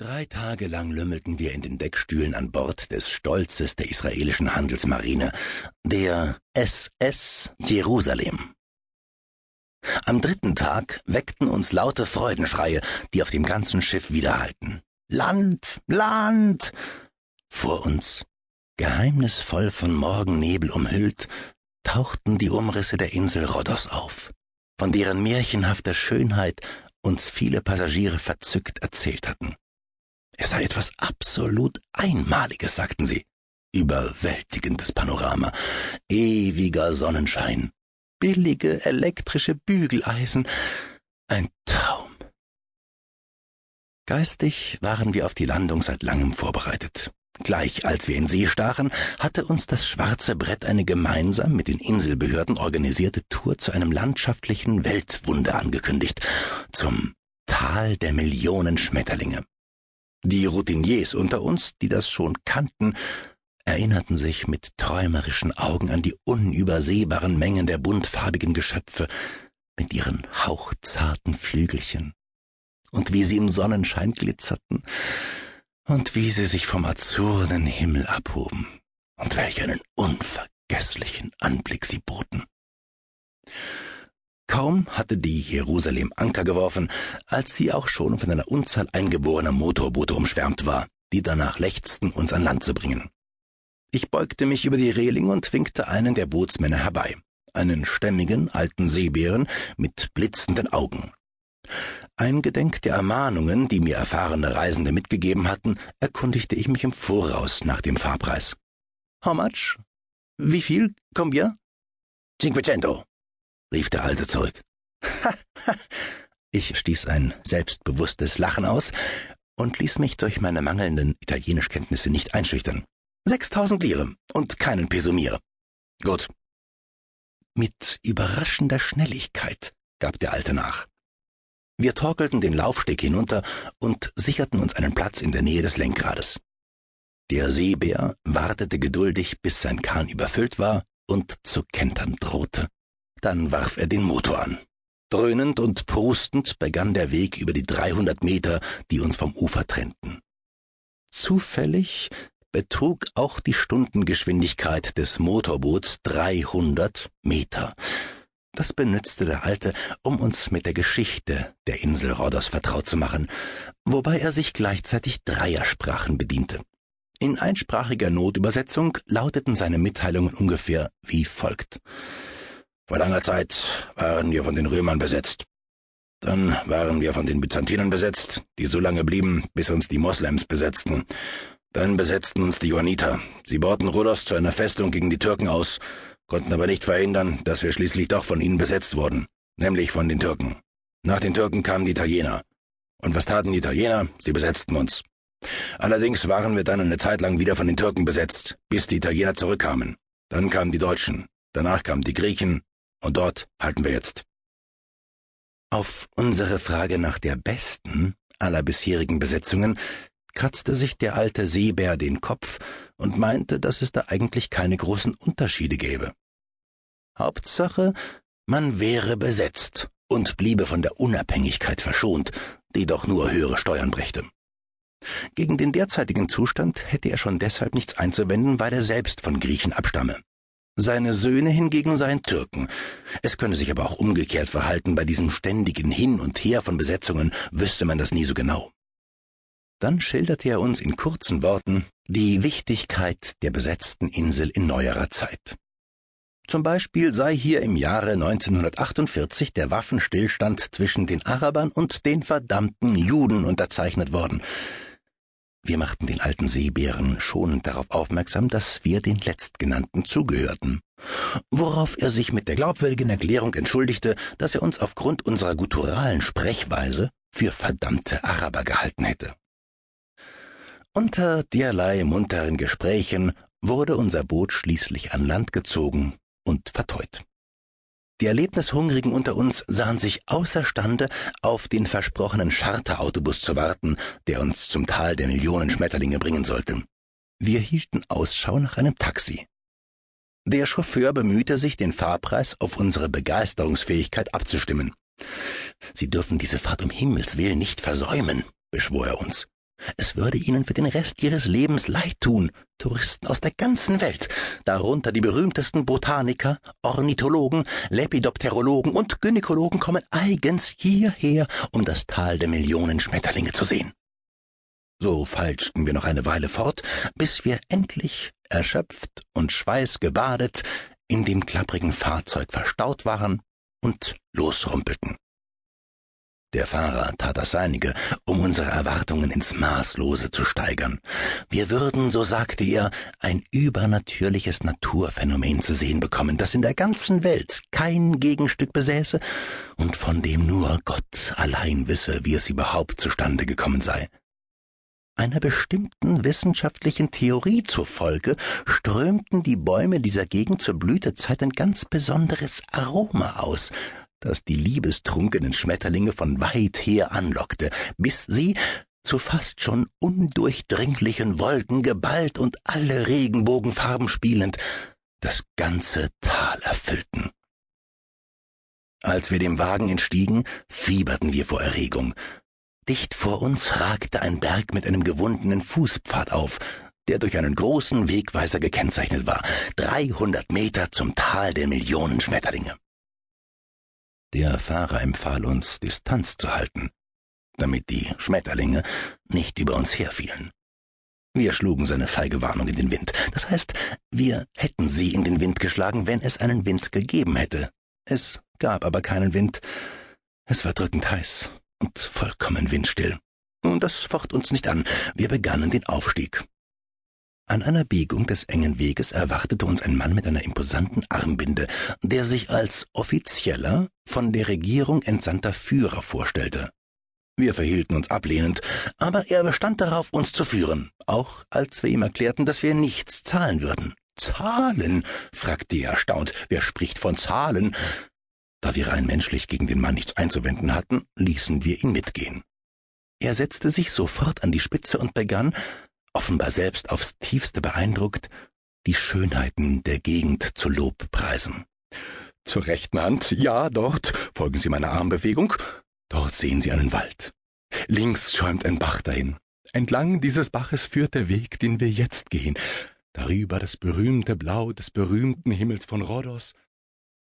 Drei Tage lang lümmelten wir in den Deckstühlen an Bord des Stolzes der israelischen Handelsmarine, der SS Jerusalem. Am dritten Tag weckten uns laute Freudenschreie, die auf dem ganzen Schiff widerhallten. Land, Land! Vor uns, geheimnisvoll von Morgennebel umhüllt, tauchten die Umrisse der Insel Rhodos auf, von deren märchenhafter Schönheit uns viele Passagiere verzückt erzählt hatten. Es sei etwas absolut Einmaliges, sagten sie. Überwältigendes Panorama, ewiger Sonnenschein, billige elektrische Bügeleisen, ein Traum. Geistig waren wir auf die Landung seit langem vorbereitet. Gleich als wir in See stachen, hatte uns das schwarze Brett eine gemeinsam mit den Inselbehörden organisierte Tour zu einem landschaftlichen Weltwunder angekündigt, zum Tal der Millionen Schmetterlinge. Die Routiniers unter uns, die das schon kannten, erinnerten sich mit träumerischen Augen an die unübersehbaren Mengen der buntfarbigen Geschöpfe mit ihren hauchzarten Flügelchen und wie sie im Sonnenschein glitzerten und wie sie sich vom azuren Himmel abhoben und welch einen unvergesslichen Anblick sie boten. Kaum hatte die Jerusalem Anker geworfen, als sie auch schon von einer Unzahl eingeborener Motorboote umschwärmt war, die danach lechzten, uns an Land zu bringen. Ich beugte mich über die Reling und winkte einen der Bootsmänner herbei, einen stämmigen alten Seebären mit blitzenden Augen. Eingedenk der Ermahnungen, die mir erfahrene Reisende mitgegeben hatten, erkundigte ich mich im Voraus nach dem Fahrpreis. How much? Wie viel? Combien? Cinquecento, rief der Alte zurück. ich stieß ein selbstbewusstes Lachen aus und ließ mich durch meine mangelnden Italienischkenntnisse nicht einschüchtern. Sechstausend Lire und keinen Pesomir. Gut. Mit überraschender Schnelligkeit gab der Alte nach. Wir torkelten den Laufsteg hinunter und sicherten uns einen Platz in der Nähe des Lenkrades. Der Seebär wartete geduldig, bis sein Kahn überfüllt war und zu kentern drohte. Dann warf er den Motor an. Dröhnend und prustend begann der Weg über die 300 Meter, die uns vom Ufer trennten. Zufällig betrug auch die Stundengeschwindigkeit des Motorboots 300 Meter. Das benützte der Alte, um uns mit der Geschichte der Insel Rhodos vertraut zu machen, wobei er sich gleichzeitig Dreiersprachen bediente. In einsprachiger Notübersetzung lauteten seine Mitteilungen ungefähr wie folgt. Vor langer Zeit waren wir von den Römern besetzt. Dann waren wir von den Byzantinern besetzt, die so lange blieben, bis uns die Moslems besetzten. Dann besetzten uns die Johanniter. Sie bauten Rhodos zu einer Festung gegen die Türken aus, konnten aber nicht verhindern, dass wir schließlich doch von ihnen besetzt wurden, nämlich von den Türken. Nach den Türken kamen die Italiener. Und was taten die Italiener? Sie besetzten uns. Allerdings waren wir dann eine Zeit lang wieder von den Türken besetzt, bis die Italiener zurückkamen. Dann kamen die Deutschen, danach kamen die Griechen, und dort halten wir jetzt. Auf unsere Frage nach der besten aller bisherigen Besetzungen kratzte sich der alte Seebär den Kopf und meinte, dass es da eigentlich keine großen Unterschiede gäbe. Hauptsache, man wäre besetzt und bliebe von der Unabhängigkeit verschont, die doch nur höhere Steuern brächte. Gegen den derzeitigen Zustand hätte er schon deshalb nichts einzuwenden, weil er selbst von Griechen abstamme. Seine Söhne hingegen seien Türken. Es könne sich aber auch umgekehrt verhalten, bei diesem ständigen Hin und Her von Besetzungen wüsste man das nie so genau. Dann schilderte er uns in kurzen Worten die Wichtigkeit der besetzten Insel in neuerer Zeit. Zum Beispiel sei hier im Jahre 1948 der Waffenstillstand zwischen den Arabern und den verdammten Juden unterzeichnet worden, wir machten den alten Seebären schonend darauf aufmerksam, dass wir den Letztgenannten zugehörten, worauf er sich mit der glaubwürdigen Erklärung entschuldigte, dass er uns aufgrund unserer gutturalen Sprechweise für verdammte Araber gehalten hätte. Unter derlei munteren Gesprächen wurde unser Boot schließlich an Land gezogen und verteut. Die Erlebnishungrigen unter uns sahen sich außerstande, auf den versprochenen Charterautobus zu warten, der uns zum Tal der Millionen Schmetterlinge bringen sollte. Wir hielten Ausschau nach einem Taxi. Der Chauffeur bemühte sich, den Fahrpreis auf unsere Begeisterungsfähigkeit abzustimmen. Sie dürfen diese Fahrt um Himmels willen nicht versäumen, beschwor er uns. Es würde ihnen für den Rest ihres Lebens leid tun. Touristen aus der ganzen Welt, darunter die berühmtesten Botaniker, Ornithologen, Lepidopterologen und Gynäkologen kommen eigens hierher, um das Tal der Millionen Schmetterlinge zu sehen. So feilschten wir noch eine Weile fort, bis wir endlich, erschöpft und schweißgebadet, in dem klapprigen Fahrzeug verstaut waren und losrumpelten. Der Fahrer tat das Seinige, um unsere Erwartungen ins Maßlose zu steigern. Wir würden, so sagte er, ein übernatürliches Naturphänomen zu sehen bekommen, das in der ganzen Welt kein Gegenstück besäße und von dem nur Gott allein wisse, wie es überhaupt zustande gekommen sei. Einer bestimmten wissenschaftlichen Theorie zufolge strömten die Bäume dieser Gegend zur Blütezeit ein ganz besonderes Aroma aus, das die liebestrunkenen Schmetterlinge von weit her anlockte, bis sie, zu fast schon undurchdringlichen Wolken geballt und alle Regenbogenfarben spielend, das ganze Tal erfüllten. Als wir dem Wagen entstiegen, fieberten wir vor Erregung. Dicht vor uns ragte ein Berg mit einem gewundenen Fußpfad auf, der durch einen großen Wegweiser gekennzeichnet war, dreihundert Meter zum Tal der Millionen Schmetterlinge. Der Fahrer empfahl uns, Distanz zu halten, damit die Schmetterlinge nicht über uns herfielen. Wir schlugen seine feige Warnung in den Wind. Das heißt, wir hätten sie in den Wind geschlagen, wenn es einen Wind gegeben hätte. Es gab aber keinen Wind. Es war drückend heiß und vollkommen windstill. Und das focht uns nicht an. Wir begannen den Aufstieg. An einer Biegung des engen Weges erwartete uns ein Mann mit einer imposanten Armbinde, der sich als offizieller, von der Regierung entsandter Führer vorstellte. Wir verhielten uns ablehnend, aber er bestand darauf, uns zu führen, auch als wir ihm erklärten, dass wir nichts zahlen würden. Zahlen? fragte er erstaunt. Wer spricht von Zahlen? Da wir rein menschlich gegen den Mann nichts einzuwenden hatten, ließen wir ihn mitgehen. Er setzte sich sofort an die Spitze und begann, offenbar selbst aufs tiefste beeindruckt, die Schönheiten der Gegend zu Lobpreisen. Zur rechten Hand, ja, dort, folgen Sie meiner Armbewegung, dort sehen Sie einen Wald. Links schäumt ein Bach dahin. Entlang dieses Baches führt der Weg, den wir jetzt gehen. Darüber das berühmte Blau des berühmten Himmels von Rhodos